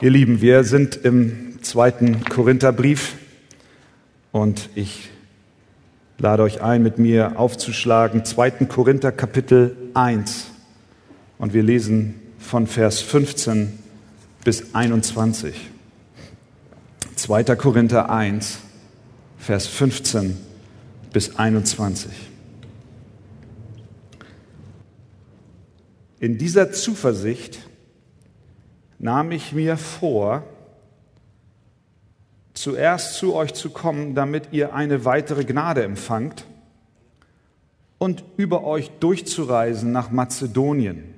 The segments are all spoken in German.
Ihr Lieben, wir sind im zweiten Korintherbrief und ich lade euch ein, mit mir aufzuschlagen, 2. Korinther Kapitel 1 und wir lesen von Vers 15 bis 21. 2. Korinther 1, Vers 15 bis 21. In dieser Zuversicht nahm ich mir vor, zuerst zu euch zu kommen, damit ihr eine weitere Gnade empfangt und über euch durchzureisen nach Mazedonien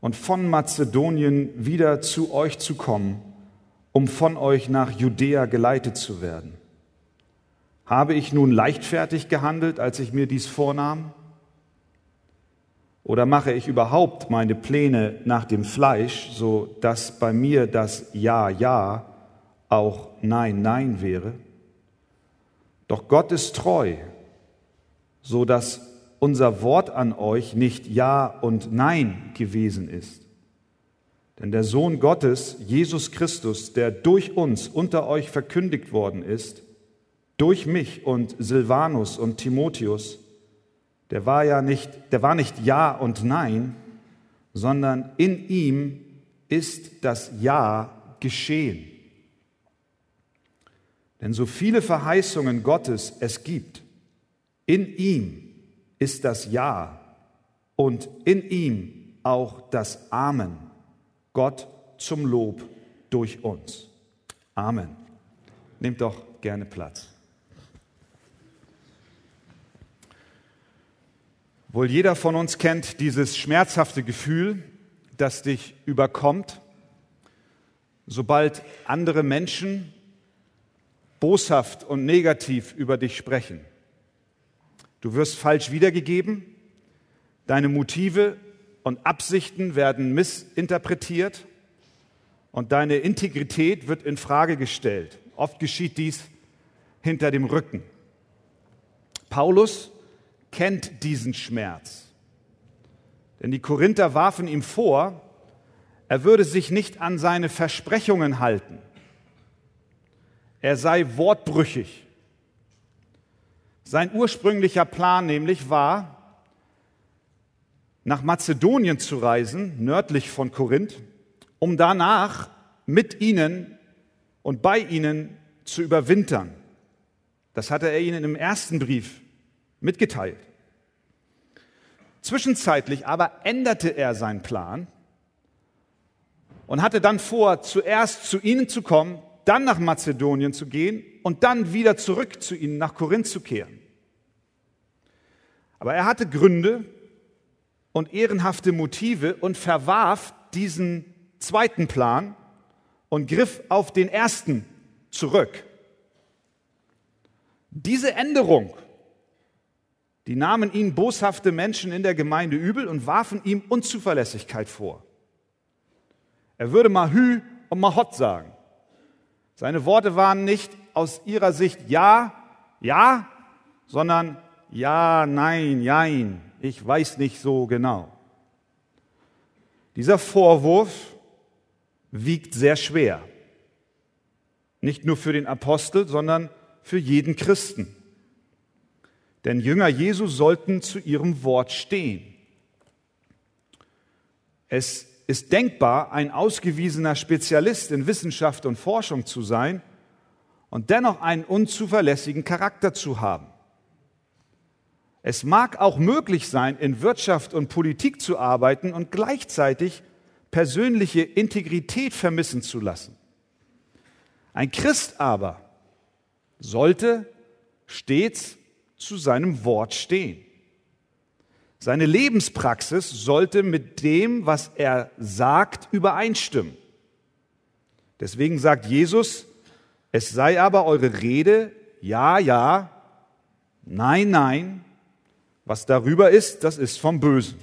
und von Mazedonien wieder zu euch zu kommen, um von euch nach Judäa geleitet zu werden. Habe ich nun leichtfertig gehandelt, als ich mir dies vornahm? Oder mache ich überhaupt meine Pläne nach dem Fleisch, so dass bei mir das Ja, Ja auch Nein, Nein wäre? Doch Gott ist treu, so dass unser Wort an euch nicht Ja und Nein gewesen ist. Denn der Sohn Gottes, Jesus Christus, der durch uns unter euch verkündigt worden ist, durch mich und Silvanus und Timotheus, der war ja nicht, der war nicht Ja und Nein, sondern in ihm ist das Ja geschehen. Denn so viele Verheißungen Gottes es gibt, in ihm ist das Ja und in ihm auch das Amen. Gott zum Lob durch uns. Amen. Nehmt doch gerne Platz. Wohl jeder von uns kennt dieses schmerzhafte Gefühl, das dich überkommt, sobald andere Menschen boshaft und negativ über dich sprechen. Du wirst falsch wiedergegeben, deine Motive und Absichten werden missinterpretiert und deine Integrität wird in Frage gestellt. Oft geschieht dies hinter dem Rücken. Paulus kennt diesen Schmerz. Denn die Korinther warfen ihm vor, er würde sich nicht an seine Versprechungen halten. Er sei wortbrüchig. Sein ursprünglicher Plan nämlich war, nach Mazedonien zu reisen, nördlich von Korinth, um danach mit ihnen und bei ihnen zu überwintern. Das hatte er ihnen im ersten Brief mitgeteilt. Zwischenzeitlich aber änderte er seinen Plan und hatte dann vor, zuerst zu ihnen zu kommen, dann nach Mazedonien zu gehen und dann wieder zurück zu ihnen nach Korinth zu kehren. Aber er hatte Gründe und ehrenhafte Motive und verwarf diesen zweiten Plan und griff auf den ersten zurück. Diese Änderung die nahmen ihn boshafte Menschen in der Gemeinde übel und warfen ihm Unzuverlässigkeit vor. Er würde Mahü und Mahot sagen. Seine Worte waren nicht aus ihrer Sicht ja, ja, sondern ja, nein, jein, ich weiß nicht so genau. Dieser Vorwurf wiegt sehr schwer. Nicht nur für den Apostel, sondern für jeden Christen. Denn Jünger Jesu sollten zu ihrem Wort stehen. Es ist denkbar, ein ausgewiesener Spezialist in Wissenschaft und Forschung zu sein und dennoch einen unzuverlässigen Charakter zu haben. Es mag auch möglich sein, in Wirtschaft und Politik zu arbeiten und gleichzeitig persönliche Integrität vermissen zu lassen. Ein Christ aber sollte stets zu seinem Wort stehen. Seine Lebenspraxis sollte mit dem, was er sagt, übereinstimmen. Deswegen sagt Jesus, es sei aber eure Rede ja, ja, nein, nein. Was darüber ist, das ist vom Bösen.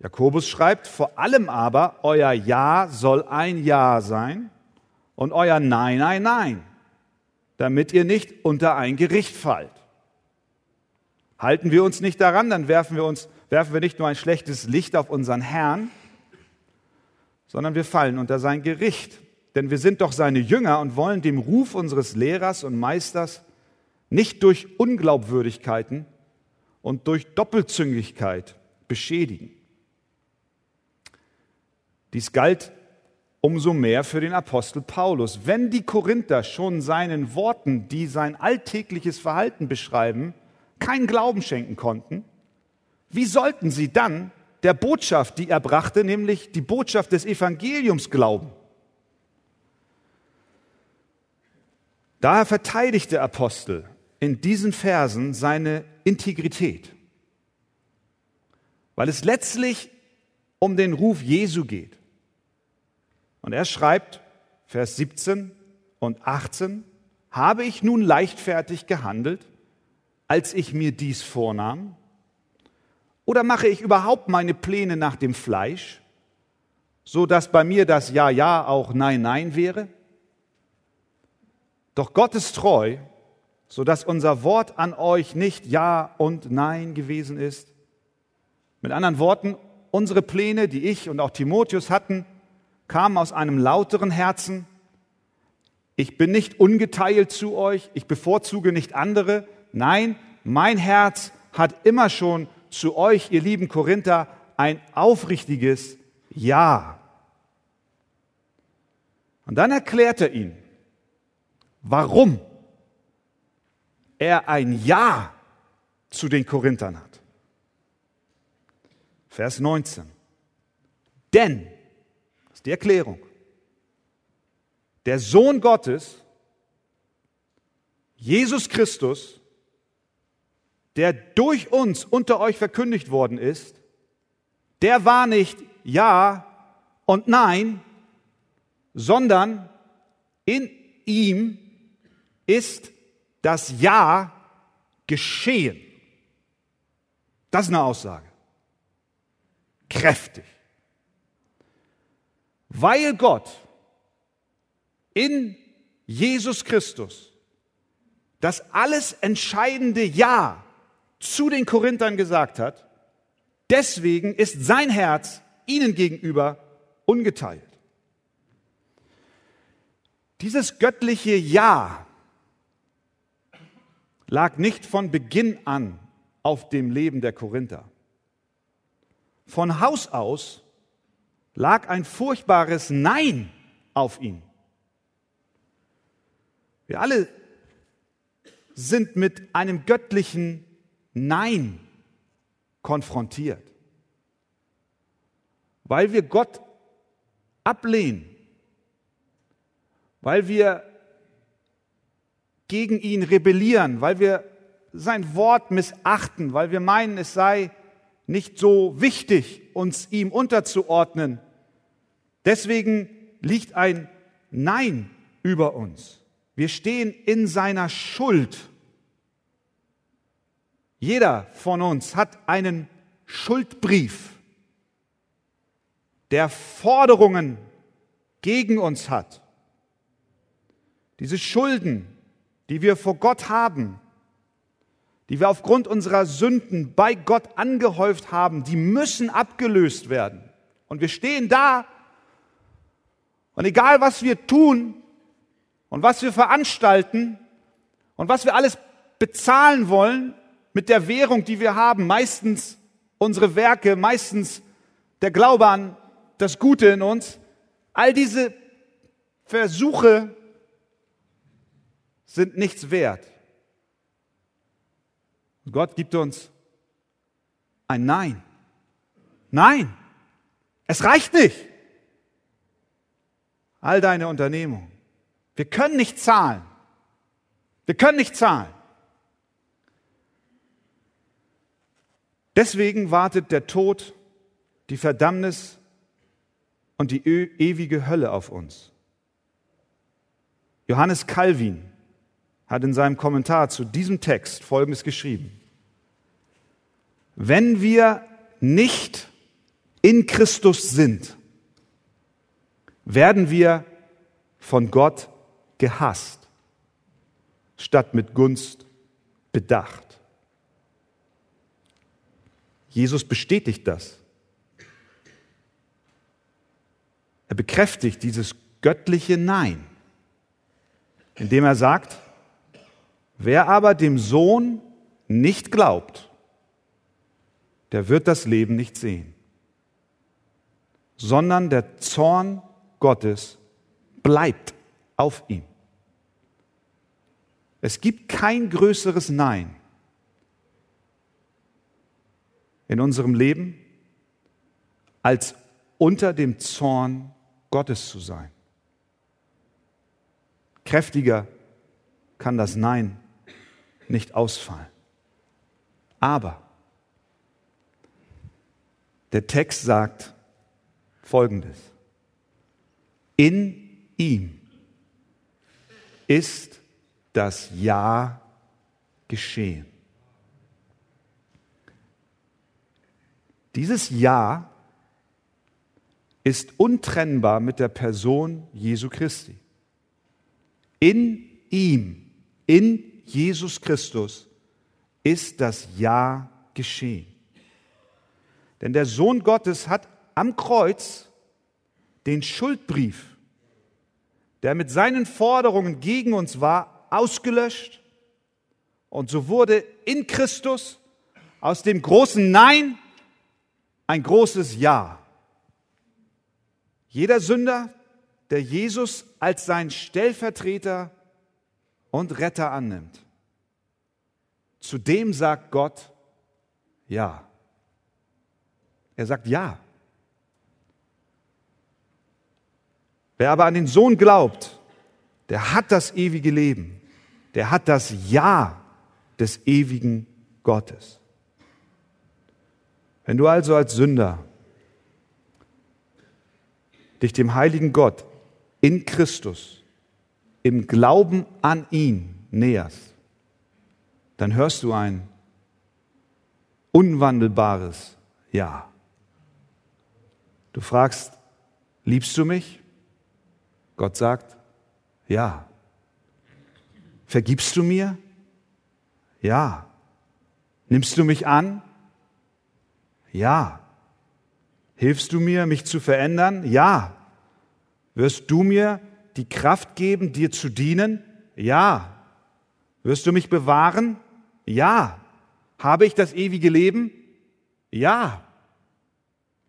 Jakobus schreibt, vor allem aber, euer Ja soll ein Ja sein und euer Nein ein Nein damit ihr nicht unter ein Gericht fallt. Halten wir uns nicht daran, dann werfen wir uns, werfen wir nicht nur ein schlechtes Licht auf unseren Herrn, sondern wir fallen unter sein Gericht. Denn wir sind doch seine Jünger und wollen dem Ruf unseres Lehrers und Meisters nicht durch Unglaubwürdigkeiten und durch Doppelzüngigkeit beschädigen. Dies galt umso mehr für den Apostel Paulus. Wenn die Korinther schon seinen Worten, die sein alltägliches Verhalten beschreiben, keinen Glauben schenken konnten, wie sollten sie dann der Botschaft, die er brachte, nämlich die Botschaft des Evangeliums glauben? Daher verteidigt der Apostel in diesen Versen seine Integrität, weil es letztlich um den Ruf Jesu geht. Und er schreibt, Vers 17 und 18, habe ich nun leichtfertig gehandelt, als ich mir dies vornahm? Oder mache ich überhaupt meine Pläne nach dem Fleisch, so dass bei mir das Ja, Ja auch Nein, Nein wäre? Doch Gott ist treu, so dass unser Wort an euch nicht Ja und Nein gewesen ist. Mit anderen Worten, unsere Pläne, die ich und auch Timotheus hatten, kamen aus einem lauteren Herzen. Ich bin nicht ungeteilt zu euch, ich bevorzuge nicht andere. Nein, mein Herz hat immer schon zu euch, ihr lieben Korinther, ein aufrichtiges Ja. Und dann erklärt er ihnen, warum er ein Ja zu den Korinthern hat. Vers 19. Denn ist die Erklärung. Der Sohn Gottes, Jesus Christus, der durch uns unter euch verkündigt worden ist, der war nicht Ja und Nein, sondern in ihm ist das Ja geschehen. Das ist eine Aussage. Kräftig weil Gott in Jesus Christus das alles entscheidende Ja zu den Korinthern gesagt hat, deswegen ist sein Herz ihnen gegenüber ungeteilt. Dieses göttliche Ja lag nicht von Beginn an auf dem Leben der Korinther. Von Haus aus lag ein furchtbares Nein auf ihn. Wir alle sind mit einem göttlichen Nein konfrontiert, weil wir Gott ablehnen, weil wir gegen ihn rebellieren, weil wir sein Wort missachten, weil wir meinen, es sei nicht so wichtig, uns ihm unterzuordnen Deswegen liegt ein Nein über uns. Wir stehen in seiner Schuld. Jeder von uns hat einen Schuldbrief, der Forderungen gegen uns hat. Diese Schulden, die wir vor Gott haben, die wir aufgrund unserer Sünden bei Gott angehäuft haben, die müssen abgelöst werden. Und wir stehen da und egal, was wir tun und was wir veranstalten und was wir alles bezahlen wollen mit der Währung, die wir haben, meistens unsere Werke, meistens der Glaube an das Gute in uns, all diese Versuche sind nichts wert. Gott gibt uns ein Nein. Nein, es reicht nicht all deine Unternehmungen. Wir können nicht zahlen. Wir können nicht zahlen. Deswegen wartet der Tod, die Verdammnis und die ewige Hölle auf uns. Johannes Calvin hat in seinem Kommentar zu diesem Text Folgendes geschrieben. Wenn wir nicht in Christus sind, werden wir von Gott gehasst, statt mit Gunst bedacht. Jesus bestätigt das. Er bekräftigt dieses göttliche Nein, indem er sagt, wer aber dem Sohn nicht glaubt, der wird das Leben nicht sehen, sondern der Zorn Gottes bleibt auf ihm. Es gibt kein größeres Nein in unserem Leben, als unter dem Zorn Gottes zu sein. Kräftiger kann das Nein nicht ausfallen. Aber der Text sagt Folgendes. In ihm ist das Ja geschehen. Dieses Ja ist untrennbar mit der Person Jesu Christi. In ihm, in Jesus Christus, ist das Ja geschehen. Denn der Sohn Gottes hat am Kreuz den Schuldbrief, der mit seinen Forderungen gegen uns war, ausgelöscht. Und so wurde in Christus aus dem großen Nein ein großes Ja. Jeder Sünder, der Jesus als sein Stellvertreter und Retter annimmt, zu dem sagt Gott Ja. Er sagt Ja. Wer aber an den Sohn glaubt, der hat das ewige Leben. Der hat das Ja des ewigen Gottes. Wenn du also als Sünder dich dem heiligen Gott in Christus im Glauben an ihn näherst, dann hörst du ein unwandelbares Ja. Du fragst, liebst du mich? Gott sagt, ja. Vergibst du mir? Ja. Nimmst du mich an? Ja. Hilfst du mir, mich zu verändern? Ja. Wirst du mir die Kraft geben, dir zu dienen? Ja. Wirst du mich bewahren? Ja. Habe ich das ewige Leben? Ja.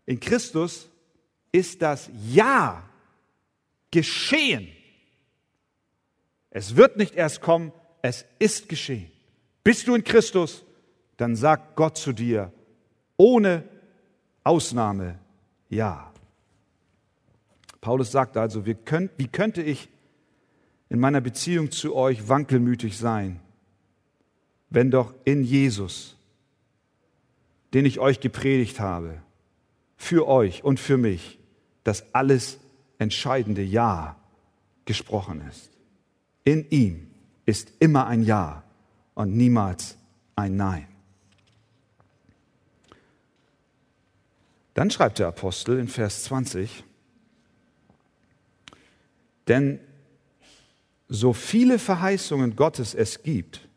In Christus ist das Ja geschehen. Es wird nicht erst kommen, es ist geschehen. Bist du in Christus, dann sagt Gott zu dir ohne Ausnahme ja. Paulus sagt also, wie, könnt, wie könnte ich in meiner Beziehung zu euch wankelmütig sein, wenn doch in Jesus, den ich euch gepredigt habe, für euch und für mich, das alles entscheidende Ja gesprochen ist. In ihm ist immer ein Ja und niemals ein Nein. Dann schreibt der Apostel in Vers 20, denn so viele Verheißungen Gottes es gibt,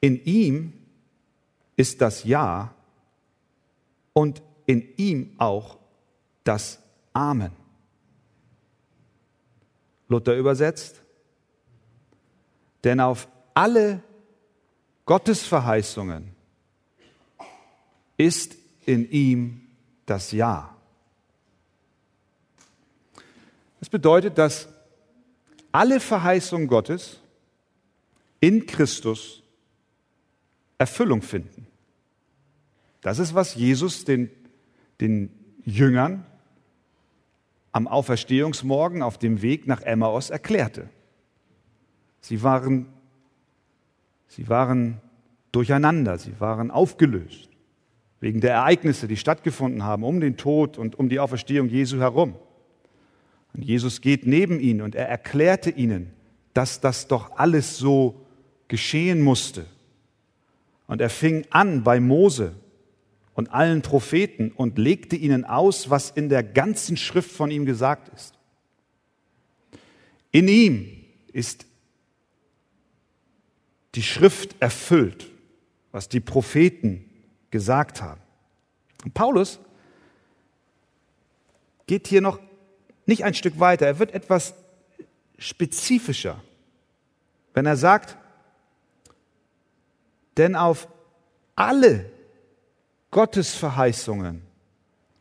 in ihm ist das Ja und in ihm auch das Amen. Luther übersetzt, denn auf alle Gottesverheißungen ist in ihm das Ja. Das bedeutet, dass alle Verheißungen Gottes in Christus Erfüllung finden. Das ist, was Jesus den, den Jüngern am Auferstehungsmorgen auf dem Weg nach Emmaus erklärte. Sie waren, sie waren durcheinander, sie waren aufgelöst wegen der Ereignisse, die stattgefunden haben um den Tod und um die Auferstehung Jesu herum. Und Jesus geht neben ihnen und er erklärte ihnen, dass das doch alles so geschehen musste. Und er fing an bei Mose und allen Propheten und legte ihnen aus, was in der ganzen Schrift von ihm gesagt ist. In ihm ist die Schrift erfüllt, was die Propheten gesagt haben. Und Paulus geht hier noch nicht ein Stück weiter, er wird etwas spezifischer, wenn er sagt, denn auf alle Gottes Verheißungen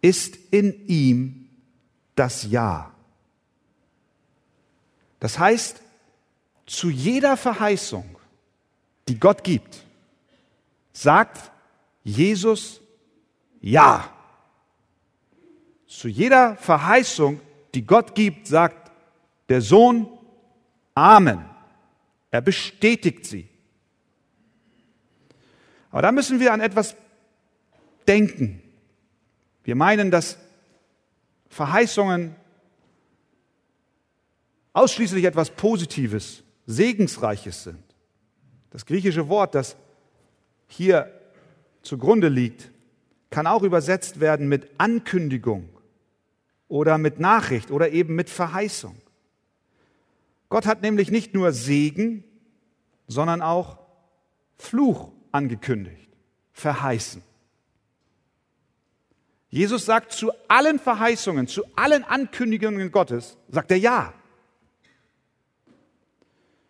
ist in ihm das Ja. Das heißt, zu jeder Verheißung, die Gott gibt, sagt Jesus Ja. Zu jeder Verheißung, die Gott gibt, sagt der Sohn Amen. Er bestätigt sie. Aber da müssen wir an etwas denken. Wir meinen, dass Verheißungen ausschließlich etwas Positives, Segensreiches sind. Das griechische Wort, das hier zugrunde liegt, kann auch übersetzt werden mit Ankündigung oder mit Nachricht oder eben mit Verheißung. Gott hat nämlich nicht nur Segen, sondern auch Fluch angekündigt, verheißen. Jesus sagt zu allen Verheißungen, zu allen Ankündigungen Gottes, sagt er ja.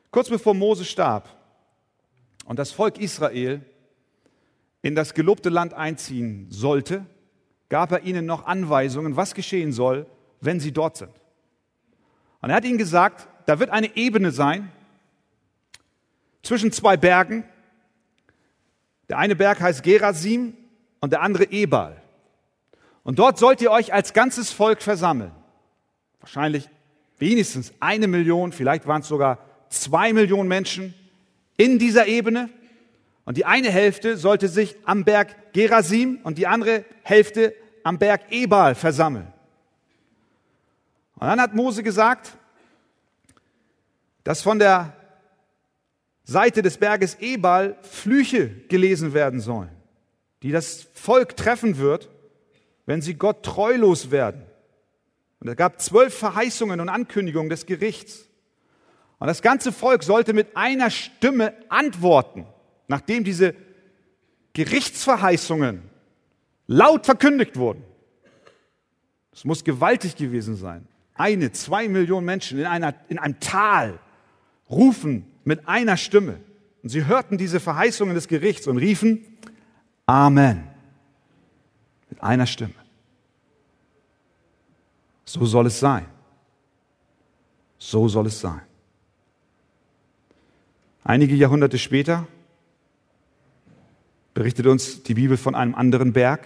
Kurz bevor Mose starb und das Volk Israel in das gelobte Land einziehen sollte, gab er ihnen noch Anweisungen, was geschehen soll, wenn sie dort sind. Und er hat ihnen gesagt, da wird eine Ebene sein zwischen zwei Bergen. Der eine Berg heißt Gerasim und der andere Ebal. Und dort sollt ihr euch als ganzes Volk versammeln. Wahrscheinlich wenigstens eine Million, vielleicht waren es sogar zwei Millionen Menschen in dieser Ebene. Und die eine Hälfte sollte sich am Berg Gerasim und die andere Hälfte am Berg Ebal versammeln. Und dann hat Mose gesagt, dass von der Seite des Berges Ebal Flüche gelesen werden sollen, die das Volk treffen wird, wenn sie Gott treulos werden. Und es gab zwölf Verheißungen und Ankündigungen des Gerichts. Und das ganze Volk sollte mit einer Stimme antworten, nachdem diese Gerichtsverheißungen laut verkündigt wurden. Es muss gewaltig gewesen sein. Eine, zwei Millionen Menschen in, einer, in einem Tal rufen mit einer Stimme. Und sie hörten diese Verheißungen des Gerichts und riefen Amen. Mit einer Stimme. So soll es sein. So soll es sein. Einige Jahrhunderte später berichtet uns die Bibel von einem anderen Berg,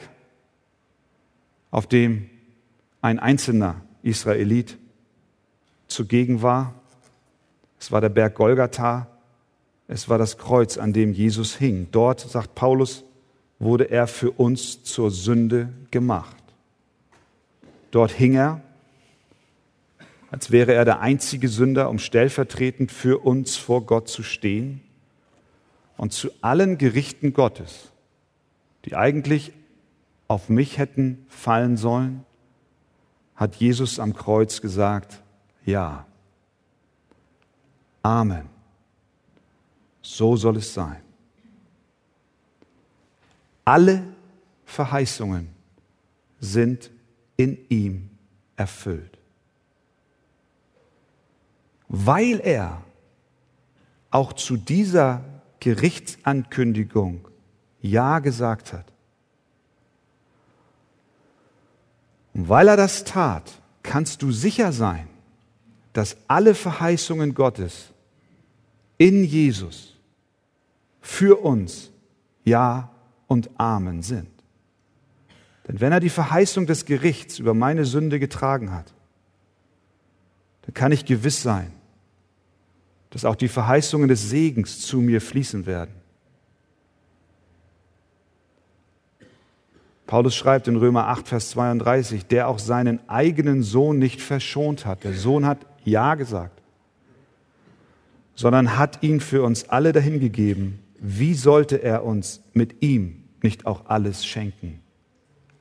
auf dem ein einzelner Israelit zugegen war. Es war der Berg Golgatha. Es war das Kreuz, an dem Jesus hing. Dort, sagt Paulus, wurde er für uns zur Sünde gemacht. Dort hing er als wäre er der einzige Sünder, um stellvertretend für uns vor Gott zu stehen. Und zu allen Gerichten Gottes, die eigentlich auf mich hätten fallen sollen, hat Jesus am Kreuz gesagt, ja. Amen. So soll es sein. Alle Verheißungen sind in ihm erfüllt weil er auch zu dieser Gerichtsankündigung Ja gesagt hat. Und weil er das tat, kannst du sicher sein, dass alle Verheißungen Gottes in Jesus für uns Ja und Amen sind. Denn wenn er die Verheißung des Gerichts über meine Sünde getragen hat, dann kann ich gewiss sein, dass auch die Verheißungen des Segens zu mir fließen werden. Paulus schreibt in Römer 8, Vers 32, der auch seinen eigenen Sohn nicht verschont hat. Der Sohn hat Ja gesagt, sondern hat ihn für uns alle dahingegeben. Wie sollte er uns mit ihm nicht auch alles schenken?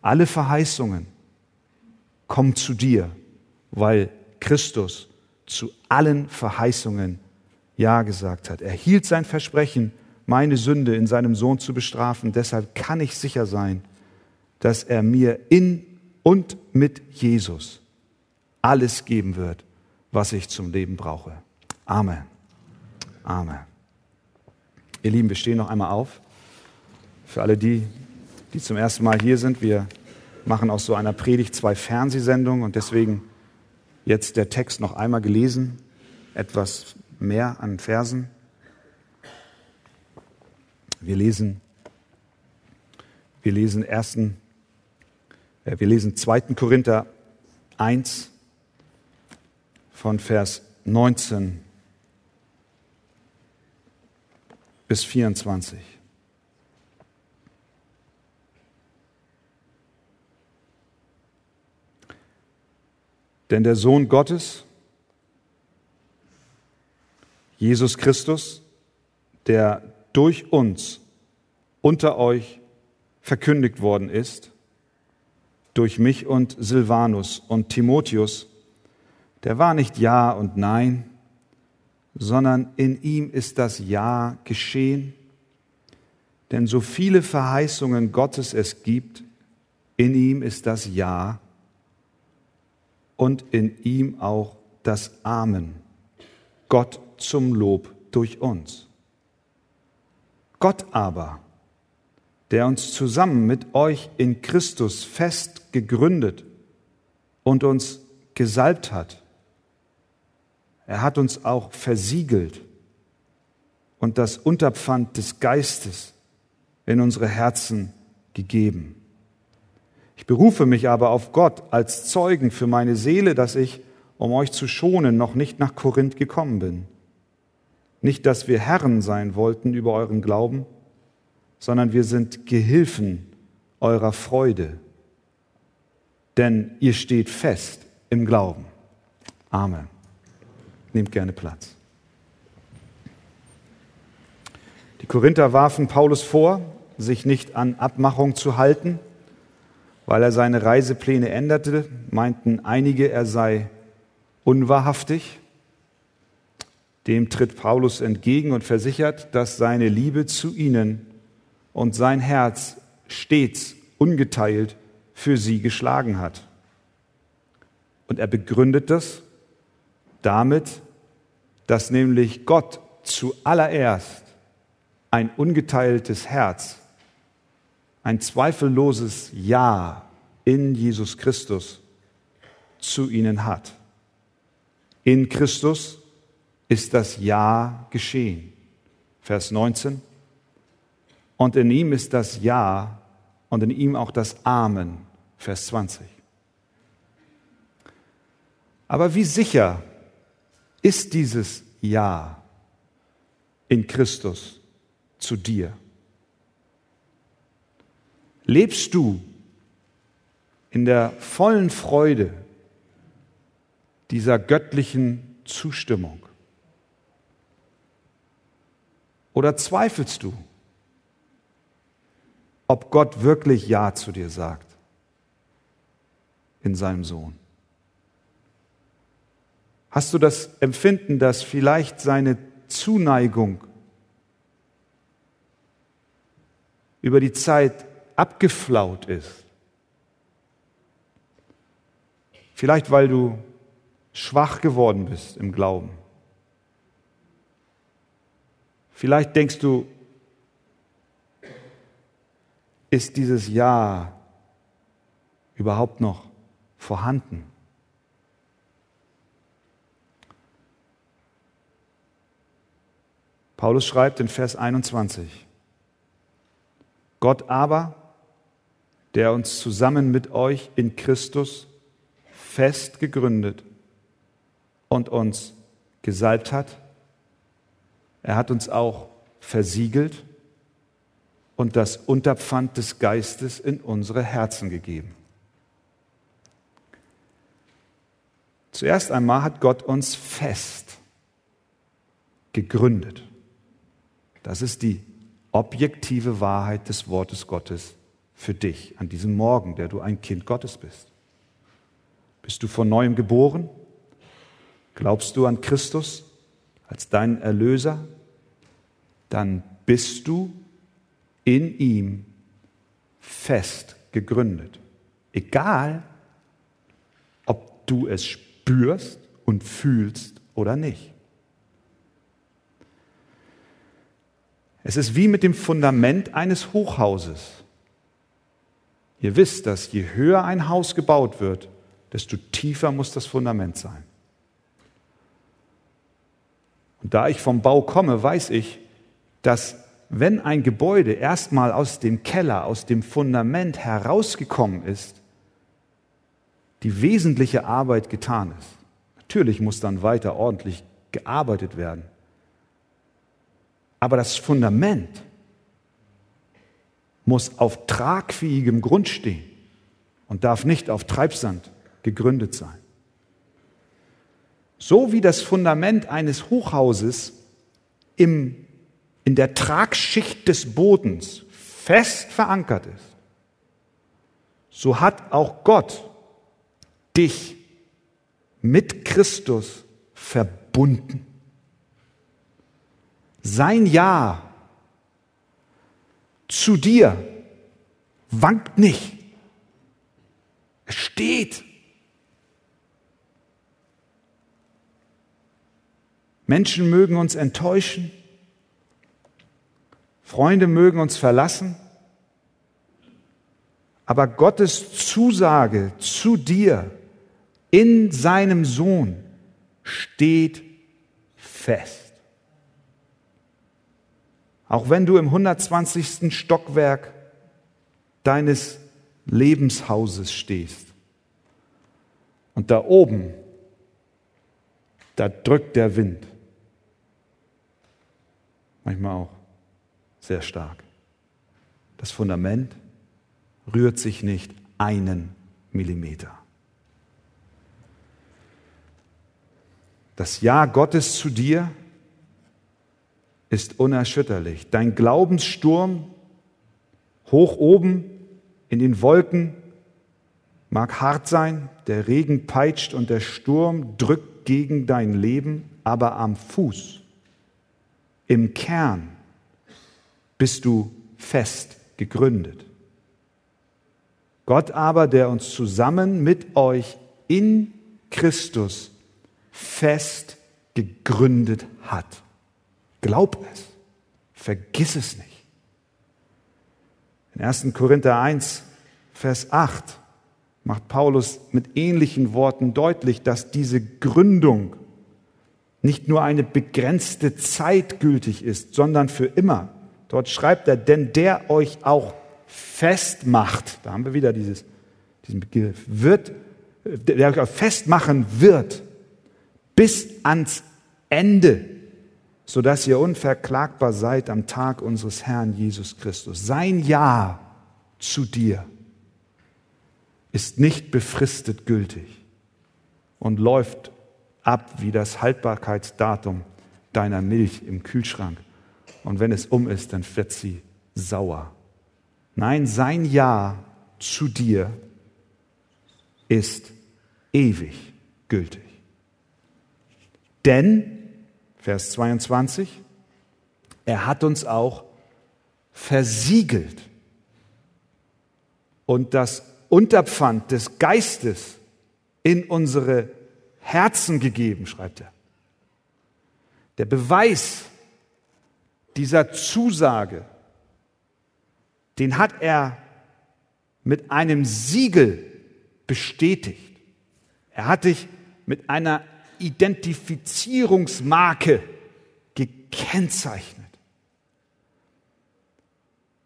Alle Verheißungen kommen zu dir, weil Christus zu allen Verheißungen ja gesagt hat. Er hielt sein Versprechen, meine Sünde in seinem Sohn zu bestrafen. Deshalb kann ich sicher sein, dass er mir in und mit Jesus alles geben wird, was ich zum Leben brauche. Amen. Amen. Ihr Lieben, wir stehen noch einmal auf. Für alle die, die zum ersten Mal hier sind, wir machen aus so einer Predigt zwei Fernsehsendungen und deswegen jetzt der Text noch einmal gelesen, etwas mehr an Versen. Wir lesen, wir lesen ersten, äh, wir lesen 2. Korinther 1 von Vers 19 bis 24. Denn der Sohn Gottes, Jesus Christus, der durch uns unter euch verkündigt worden ist, durch mich und Silvanus und Timotheus, der war nicht Ja und Nein, sondern in ihm ist das Ja geschehen. Denn so viele Verheißungen Gottes es gibt, in ihm ist das Ja und in ihm auch das Amen. Gott zum Lob durch uns. Gott aber, der uns zusammen mit euch in Christus fest gegründet und uns gesalbt hat, er hat uns auch versiegelt und das Unterpfand des Geistes in unsere Herzen gegeben. Ich berufe mich aber auf Gott als Zeugen für meine Seele, dass ich, um euch zu schonen, noch nicht nach Korinth gekommen bin. Nicht, dass wir Herren sein wollten über euren Glauben, sondern wir sind Gehilfen eurer Freude. Denn ihr steht fest im Glauben. Amen. Nehmt gerne Platz. Die Korinther warfen Paulus vor, sich nicht an Abmachung zu halten weil er seine Reisepläne änderte, meinten einige, er sei unwahrhaftig. Dem tritt Paulus entgegen und versichert, dass seine Liebe zu ihnen und sein Herz stets ungeteilt für sie geschlagen hat. Und er begründet das damit, dass nämlich Gott zuallererst ein ungeteiltes Herz ein zweifelloses Ja in Jesus Christus zu ihnen hat. In Christus ist das Ja geschehen. Vers 19. Und in ihm ist das Ja und in ihm auch das Amen. Vers 20. Aber wie sicher ist dieses Ja in Christus zu dir? Lebst du in der vollen Freude dieser göttlichen Zustimmung? Oder zweifelst du, ob Gott wirklich Ja zu dir sagt in seinem Sohn? Hast du das Empfinden, dass vielleicht seine Zuneigung über die Zeit abgeflaut ist. Vielleicht weil du schwach geworden bist im Glauben. Vielleicht denkst du, ist dieses Ja überhaupt noch vorhanden? Paulus schreibt in Vers 21, Gott aber, der uns zusammen mit euch in Christus fest gegründet und uns gesalbt hat. Er hat uns auch versiegelt und das Unterpfand des Geistes in unsere Herzen gegeben. Zuerst einmal hat Gott uns fest gegründet. Das ist die objektive Wahrheit des Wortes Gottes für dich an diesem Morgen, der du ein Kind Gottes bist? Bist du von neuem geboren? Glaubst du an Christus als deinen Erlöser? Dann bist du in ihm fest gegründet. Egal, ob du es spürst und fühlst oder nicht. Es ist wie mit dem Fundament eines Hochhauses. Ihr wisst, dass je höher ein Haus gebaut wird, desto tiefer muss das Fundament sein. Und da ich vom Bau komme, weiß ich, dass wenn ein Gebäude erstmal aus dem Keller, aus dem Fundament herausgekommen ist, die wesentliche Arbeit getan ist. Natürlich muss dann weiter ordentlich gearbeitet werden. Aber das Fundament muss auf tragfähigem Grund stehen und darf nicht auf Treibsand gegründet sein. So wie das Fundament eines Hochhauses im, in der Tragschicht des Bodens fest verankert ist, so hat auch Gott dich mit Christus verbunden. Sein Ja zu dir wankt nicht. Es steht. Menschen mögen uns enttäuschen, Freunde mögen uns verlassen, aber Gottes Zusage zu dir in seinem Sohn steht fest. Auch wenn du im 120. Stockwerk deines Lebenshauses stehst und da oben, da drückt der Wind manchmal auch sehr stark. Das Fundament rührt sich nicht einen Millimeter. Das Ja Gottes zu dir ist unerschütterlich. Dein Glaubenssturm hoch oben in den Wolken mag hart sein, der Regen peitscht und der Sturm drückt gegen dein Leben, aber am Fuß im Kern bist du fest gegründet. Gott aber, der uns zusammen mit euch in Christus fest gegründet hat. Glaub es, vergiss es nicht. In 1. Korinther 1, Vers 8 macht Paulus mit ähnlichen Worten deutlich, dass diese Gründung nicht nur eine begrenzte Zeit gültig ist, sondern für immer. Dort schreibt er, denn der euch auch festmacht, da haben wir wieder dieses, diesen Begriff, wird, der euch auch festmachen wird, bis ans Ende, sodass ihr unverklagbar seid am Tag unseres Herrn Jesus Christus. Sein Ja zu dir ist nicht befristet gültig und läuft ab wie das Haltbarkeitsdatum deiner Milch im Kühlschrank. Und wenn es um ist, dann wird sie sauer. Nein, sein Ja zu dir ist ewig gültig. Denn, Vers 22, er hat uns auch versiegelt und das Unterpfand des Geistes in unsere Herzen gegeben, schreibt er. Der Beweis dieser Zusage, den hat er mit einem Siegel bestätigt. Er hat dich mit einer Identifizierungsmarke gekennzeichnet.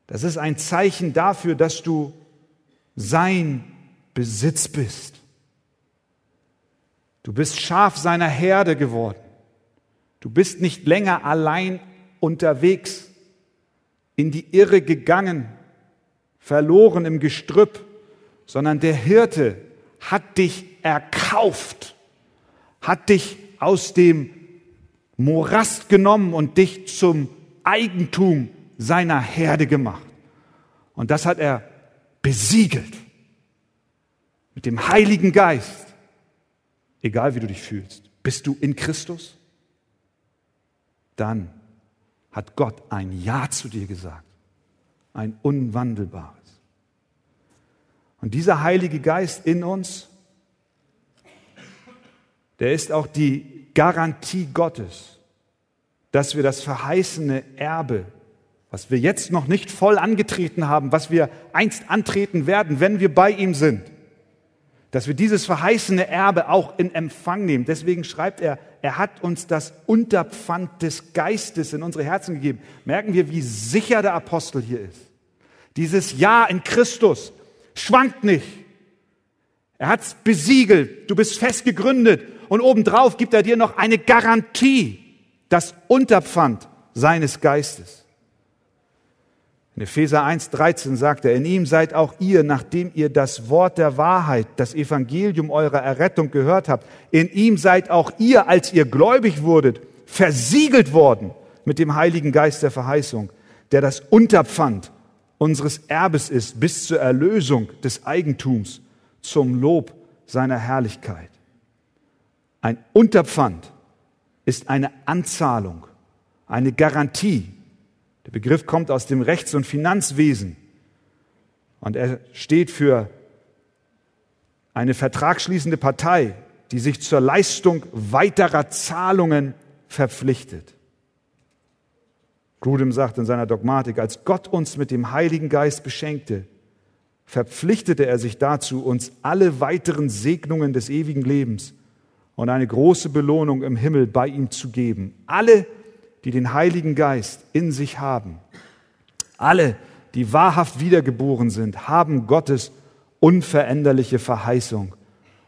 Das ist ein Zeichen dafür, dass du sein Besitz bist. Du bist Schaf seiner Herde geworden. Du bist nicht länger allein unterwegs, in die Irre gegangen, verloren im Gestrüpp, sondern der Hirte hat dich erkauft, hat dich aus dem Morast genommen und dich zum Eigentum seiner Herde gemacht. Und das hat er besiegelt mit dem Heiligen Geist egal wie du dich fühlst, bist du in Christus? Dann hat Gott ein Ja zu dir gesagt, ein unwandelbares. Und dieser Heilige Geist in uns, der ist auch die Garantie Gottes, dass wir das verheißene Erbe, was wir jetzt noch nicht voll angetreten haben, was wir einst antreten werden, wenn wir bei ihm sind, dass wir dieses verheißene Erbe auch in Empfang nehmen. Deswegen schreibt er, er hat uns das Unterpfand des Geistes in unsere Herzen gegeben. Merken wir, wie sicher der Apostel hier ist. Dieses Ja in Christus schwankt nicht. Er hat es besiegelt. Du bist fest gegründet. Und obendrauf gibt er dir noch eine Garantie, das Unterpfand seines Geistes. In Epheser 1,13 sagt er, in ihm seid auch ihr, nachdem ihr das Wort der Wahrheit, das Evangelium eurer Errettung gehört habt, in ihm seid auch ihr, als ihr gläubig wurdet, versiegelt worden mit dem Heiligen Geist der Verheißung, der das Unterpfand unseres Erbes ist bis zur Erlösung des Eigentums zum Lob seiner Herrlichkeit. Ein Unterpfand ist eine Anzahlung, eine Garantie, der Begriff kommt aus dem Rechts- und Finanzwesen und er steht für eine vertragsschließende Partei, die sich zur Leistung weiterer Zahlungen verpflichtet. Grudem sagt in seiner Dogmatik, als Gott uns mit dem Heiligen Geist beschenkte, verpflichtete er sich dazu, uns alle weiteren Segnungen des ewigen Lebens und eine große Belohnung im Himmel bei ihm zu geben. Alle die den Heiligen Geist in sich haben, alle, die wahrhaft wiedergeboren sind, haben Gottes unveränderliche Verheißung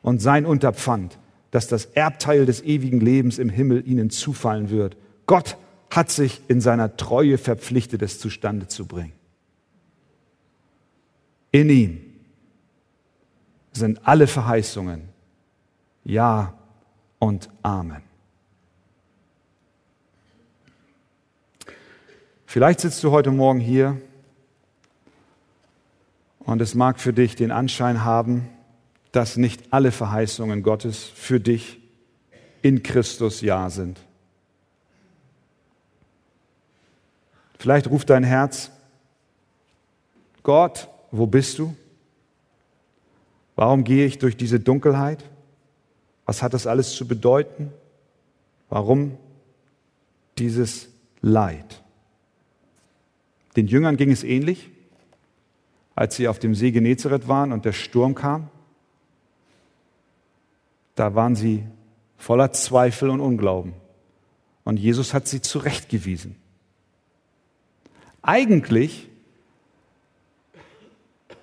und sein Unterpfand, dass das Erbteil des ewigen Lebens im Himmel ihnen zufallen wird. Gott hat sich in seiner Treue verpflichtet, es zustande zu bringen. In ihm sind alle Verheißungen Ja und Amen. Vielleicht sitzt du heute Morgen hier und es mag für dich den Anschein haben, dass nicht alle Verheißungen Gottes für dich in Christus Ja sind. Vielleicht ruft dein Herz, Gott, wo bist du? Warum gehe ich durch diese Dunkelheit? Was hat das alles zu bedeuten? Warum dieses Leid? Den Jüngern ging es ähnlich, als sie auf dem See Genezareth waren und der Sturm kam. Da waren sie voller Zweifel und Unglauben. Und Jesus hat sie zurechtgewiesen. Eigentlich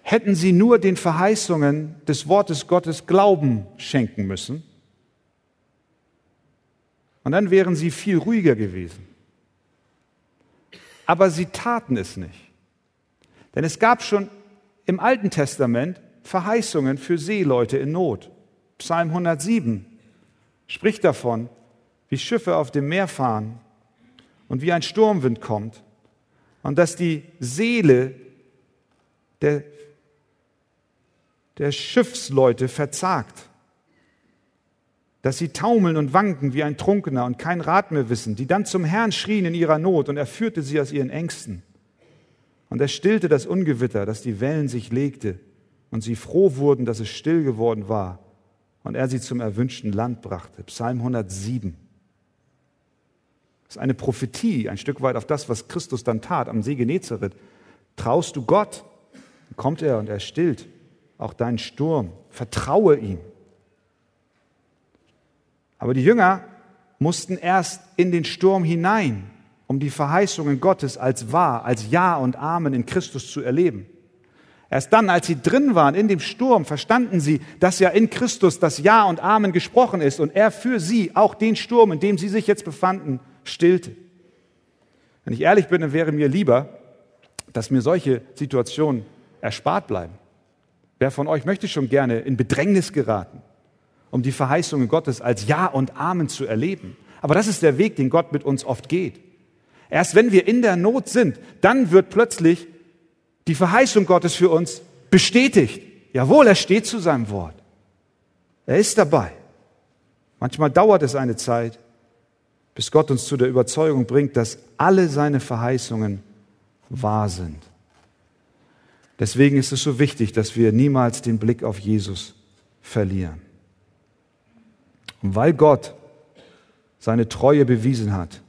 hätten sie nur den Verheißungen des Wortes Gottes Glauben schenken müssen. Und dann wären sie viel ruhiger gewesen aber sie taten es nicht. Denn es gab schon im Alten Testament Verheißungen für Seeleute in Not. Psalm 107 spricht davon, wie Schiffe auf dem Meer fahren und wie ein Sturmwind kommt und dass die Seele der, der Schiffsleute verzagt dass sie taumeln und wanken wie ein Trunkener und kein Rat mehr wissen, die dann zum Herrn schrien in ihrer Not und er führte sie aus ihren Ängsten. Und er stillte das Ungewitter, dass die Wellen sich legte und sie froh wurden, dass es still geworden war und er sie zum erwünschten Land brachte. Psalm 107. Das ist eine Prophetie, ein Stück weit auf das, was Christus dann tat am See Genezareth. Traust du Gott, kommt er und er stillt auch deinen Sturm. Vertraue ihm. Aber die Jünger mussten erst in den Sturm hinein, um die Verheißungen Gottes als wahr, als Ja und Amen in Christus zu erleben. Erst dann, als sie drin waren in dem Sturm, verstanden sie, dass ja in Christus das Ja und Amen gesprochen ist und er für sie auch den Sturm, in dem sie sich jetzt befanden, stillte. Wenn ich ehrlich bin, dann wäre mir lieber, dass mir solche Situationen erspart bleiben. Wer von euch möchte schon gerne in Bedrängnis geraten? Um die Verheißungen Gottes als Ja und Amen zu erleben. Aber das ist der Weg, den Gott mit uns oft geht. Erst wenn wir in der Not sind, dann wird plötzlich die Verheißung Gottes für uns bestätigt. Jawohl, er steht zu seinem Wort. Er ist dabei. Manchmal dauert es eine Zeit, bis Gott uns zu der Überzeugung bringt, dass alle seine Verheißungen wahr sind. Deswegen ist es so wichtig, dass wir niemals den Blick auf Jesus verlieren. Und weil Gott seine Treue bewiesen hat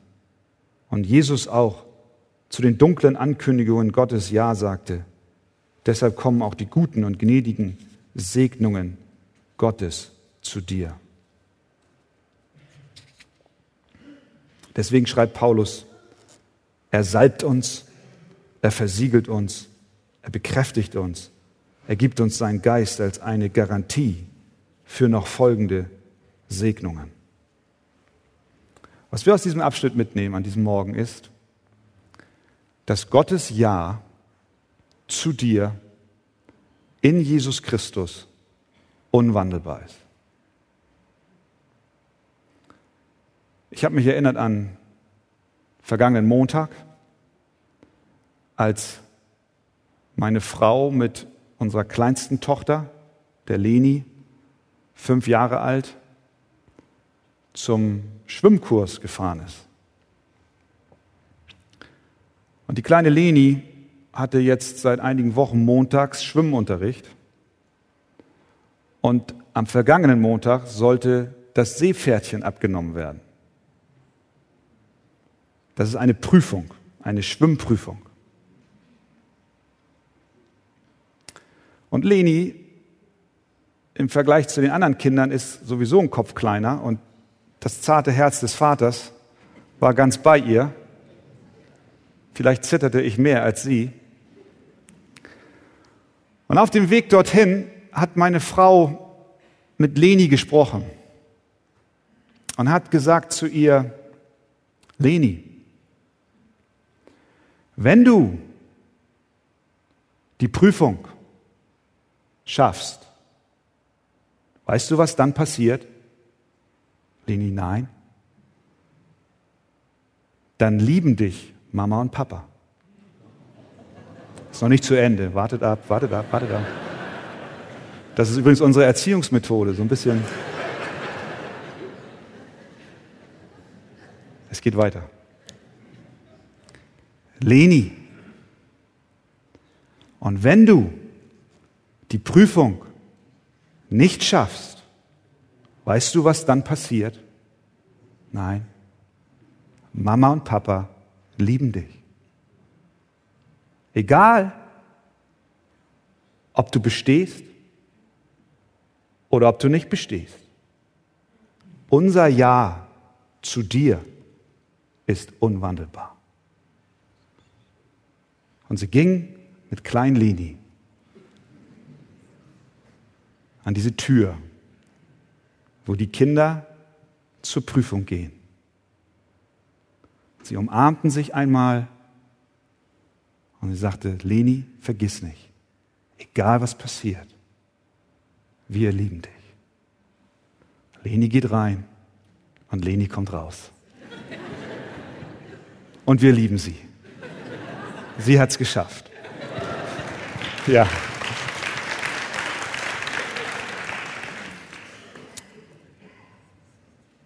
und Jesus auch zu den dunklen Ankündigungen Gottes Ja sagte, deshalb kommen auch die guten und gnädigen Segnungen Gottes zu dir. Deswegen schreibt Paulus, er salbt uns, er versiegelt uns, er bekräftigt uns, er gibt uns seinen Geist als eine Garantie für noch folgende Segnungen. Was wir aus diesem Abschnitt mitnehmen an diesem Morgen ist, dass Gottes Ja zu dir in Jesus Christus unwandelbar ist. Ich habe mich erinnert an vergangenen Montag, als meine Frau mit unserer kleinsten Tochter, der Leni, fünf Jahre alt, zum Schwimmkurs gefahren ist. Und die kleine Leni hatte jetzt seit einigen Wochen montags Schwimmunterricht. Und am vergangenen Montag sollte das Seepferdchen abgenommen werden. Das ist eine Prüfung, eine Schwimmprüfung. Und Leni im Vergleich zu den anderen Kindern ist sowieso ein Kopf kleiner und das zarte Herz des Vaters war ganz bei ihr. Vielleicht zitterte ich mehr als sie. Und auf dem Weg dorthin hat meine Frau mit Leni gesprochen und hat gesagt zu ihr, Leni, wenn du die Prüfung schaffst, weißt du, was dann passiert? Leni, nein. Dann lieben dich Mama und Papa. Ist noch nicht zu Ende. Wartet ab, wartet ab, wartet ab. Das ist übrigens unsere Erziehungsmethode, so ein bisschen. Es geht weiter. Leni. Und wenn du die Prüfung nicht schaffst, weißt du, was dann passiert? Nein. Mama und Papa lieben dich. Egal, ob du bestehst oder ob du nicht bestehst. Unser Ja zu dir ist unwandelbar. Und sie ging mit kleinen Lini an diese Tür, wo die Kinder zur Prüfung gehen. Sie umarmten sich einmal und sie sagte, Leni, vergiss nicht, egal was passiert, wir lieben dich. Leni geht rein und Leni kommt raus. Und wir lieben sie. Sie hat es geschafft. Ja.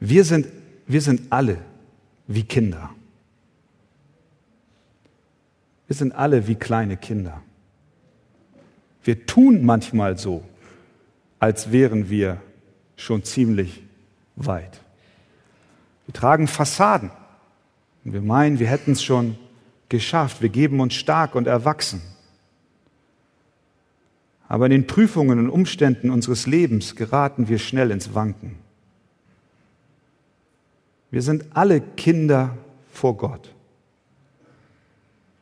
Wir sind, wir sind alle wie Kinder. Wir sind alle wie kleine Kinder. Wir tun manchmal so, als wären wir schon ziemlich weit. Wir tragen Fassaden und wir meinen, wir hätten es schon geschafft. Wir geben uns stark und erwachsen. Aber in den Prüfungen und Umständen unseres Lebens geraten wir schnell ins Wanken. Wir sind alle Kinder vor Gott.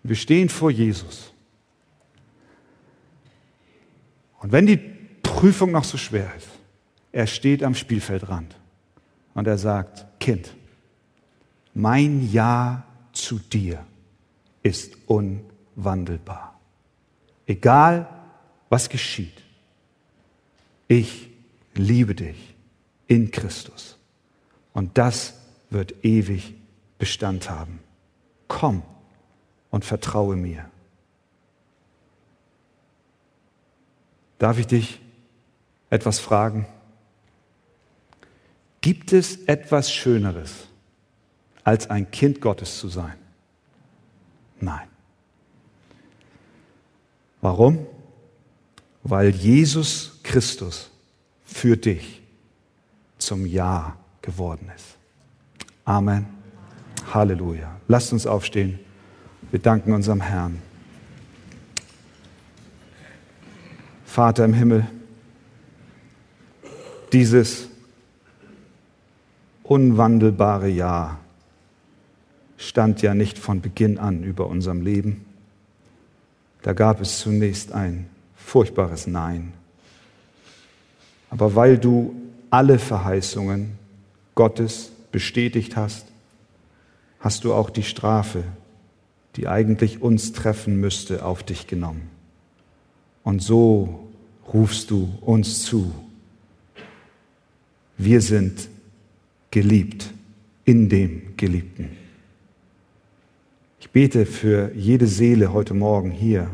Wir stehen vor Jesus. Und wenn die Prüfung noch so schwer ist, er steht am Spielfeldrand und er sagt, Kind, mein Ja zu dir ist unwandelbar. Egal, was geschieht. Ich liebe dich in Christus. Und das wird ewig Bestand haben. Komm und vertraue mir. Darf ich dich etwas fragen? Gibt es etwas Schöneres, als ein Kind Gottes zu sein? Nein. Warum? Weil Jesus Christus für dich zum Ja geworden ist. Amen. Halleluja. Lasst uns aufstehen. Wir danken unserem Herrn. Vater im Himmel, dieses unwandelbare Ja stand ja nicht von Beginn an über unserem Leben. Da gab es zunächst ein furchtbares Nein. Aber weil du alle Verheißungen Gottes bestätigt hast, hast du auch die Strafe, die eigentlich uns treffen müsste, auf dich genommen. Und so rufst du uns zu. Wir sind geliebt in dem Geliebten. Ich bete für jede Seele heute Morgen hier.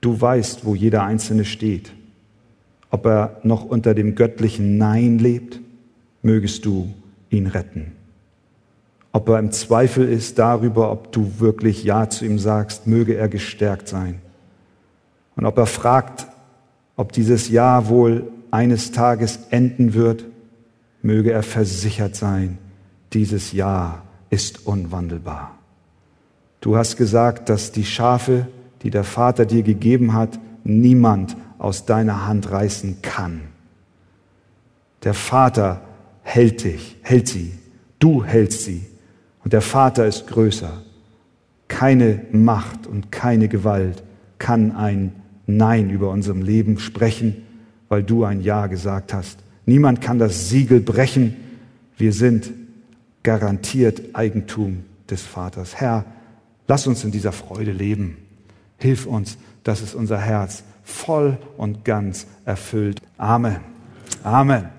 Du weißt, wo jeder Einzelne steht. Ob er noch unter dem göttlichen Nein lebt, mögest du ihn retten. Ob er im Zweifel ist darüber, ob du wirklich Ja zu ihm sagst, möge er gestärkt sein. Und ob er fragt, ob dieses Ja wohl eines Tages enden wird, möge er versichert sein, dieses Ja ist unwandelbar. Du hast gesagt, dass die Schafe, die der Vater dir gegeben hat, niemand aus deiner Hand reißen kann. Der Vater hält dich, hält sie, du hältst sie und der Vater ist größer. Keine Macht und keine Gewalt kann ein Nein über unserem Leben sprechen, weil du ein Ja gesagt hast. Niemand kann das Siegel brechen. Wir sind garantiert Eigentum des Vaters. Herr, lass uns in dieser Freude leben. Hilf uns, dass es unser Herz voll und ganz erfüllt. Amen. Amen.